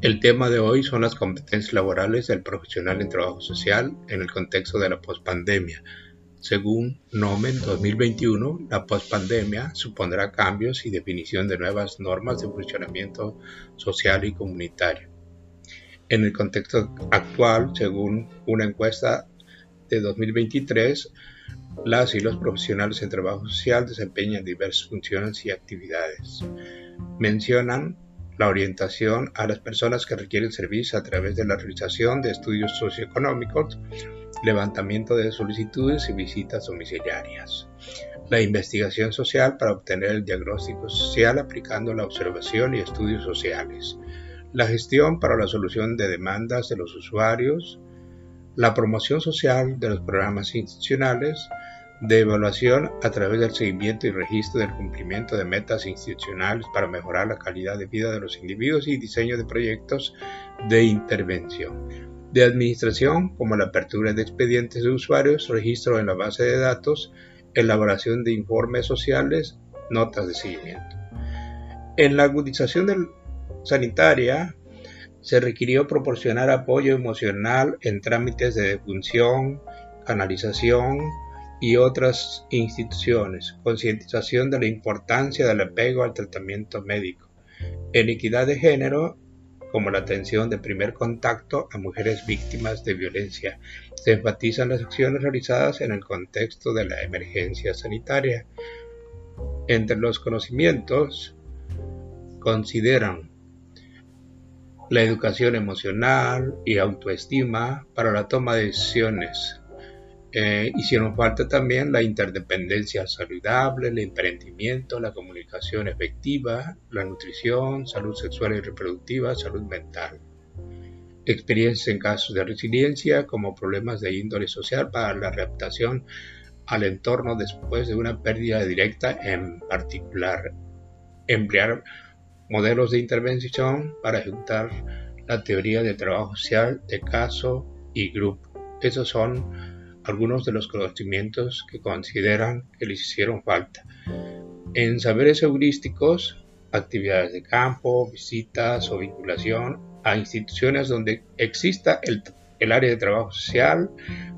El tema de hoy son las competencias laborales del profesional en trabajo social en el contexto de la pospandemia. Según Nomen 2021, la pospandemia supondrá cambios y definición de nuevas normas de funcionamiento social y comunitario. En el contexto actual, según una encuesta de 2023, las y los profesionales en trabajo social desempeñan diversas funciones y actividades. Mencionan la orientación a las personas que requieren servicio a través de la realización de estudios socioeconómicos, levantamiento de solicitudes y visitas domiciliarias. La investigación social para obtener el diagnóstico social aplicando la observación y estudios sociales. La gestión para la solución de demandas de los usuarios. La promoción social de los programas institucionales de evaluación a través del seguimiento y registro del cumplimiento de metas institucionales para mejorar la calidad de vida de los individuos y diseño de proyectos de intervención. De administración, como la apertura de expedientes de usuarios, registro en la base de datos, elaboración de informes sociales, notas de seguimiento. En la agudización sanitaria, se requirió proporcionar apoyo emocional en trámites de defunción, canalización, y otras instituciones, concientización de la importancia del apego al tratamiento médico, en equidad de género, como la atención de primer contacto a mujeres víctimas de violencia. Se enfatizan las acciones realizadas en el contexto de la emergencia sanitaria. Entre los conocimientos, consideran la educación emocional y autoestima para la toma de decisiones, eh, hicieron falta también la interdependencia saludable, el emprendimiento, la comunicación efectiva, la nutrición, salud sexual y reproductiva, salud mental. Experiencias en casos de resiliencia como problemas de índole social para la adaptación al entorno después de una pérdida directa en particular. Emplear modelos de intervención para ejecutar la teoría del trabajo social de caso y grupo. Esos son algunos de los conocimientos que consideran que les hicieron falta. En saberes heurísticos, actividades de campo, visitas o vinculación a instituciones donde exista el, área de trabajo social,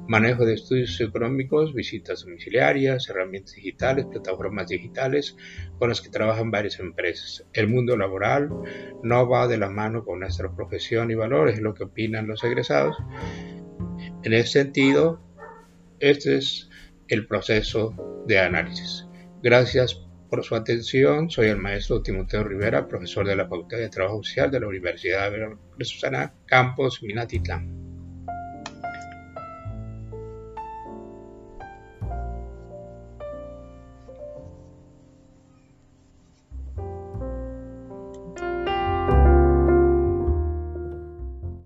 manejo de estudios económicos, visitas domiciliarias, herramientas digitales, plataformas digitales con las que trabajan varias empresas. El mundo laboral no va de la mano con nuestra profesión y valores, es lo que opinan los egresados. En ese sentido, este es el proceso de análisis. Gracias por su atención. Soy el maestro Timoteo Rivera, profesor de la Facultad de Trabajo Social de la Universidad de Susana Campos, Minatitlán.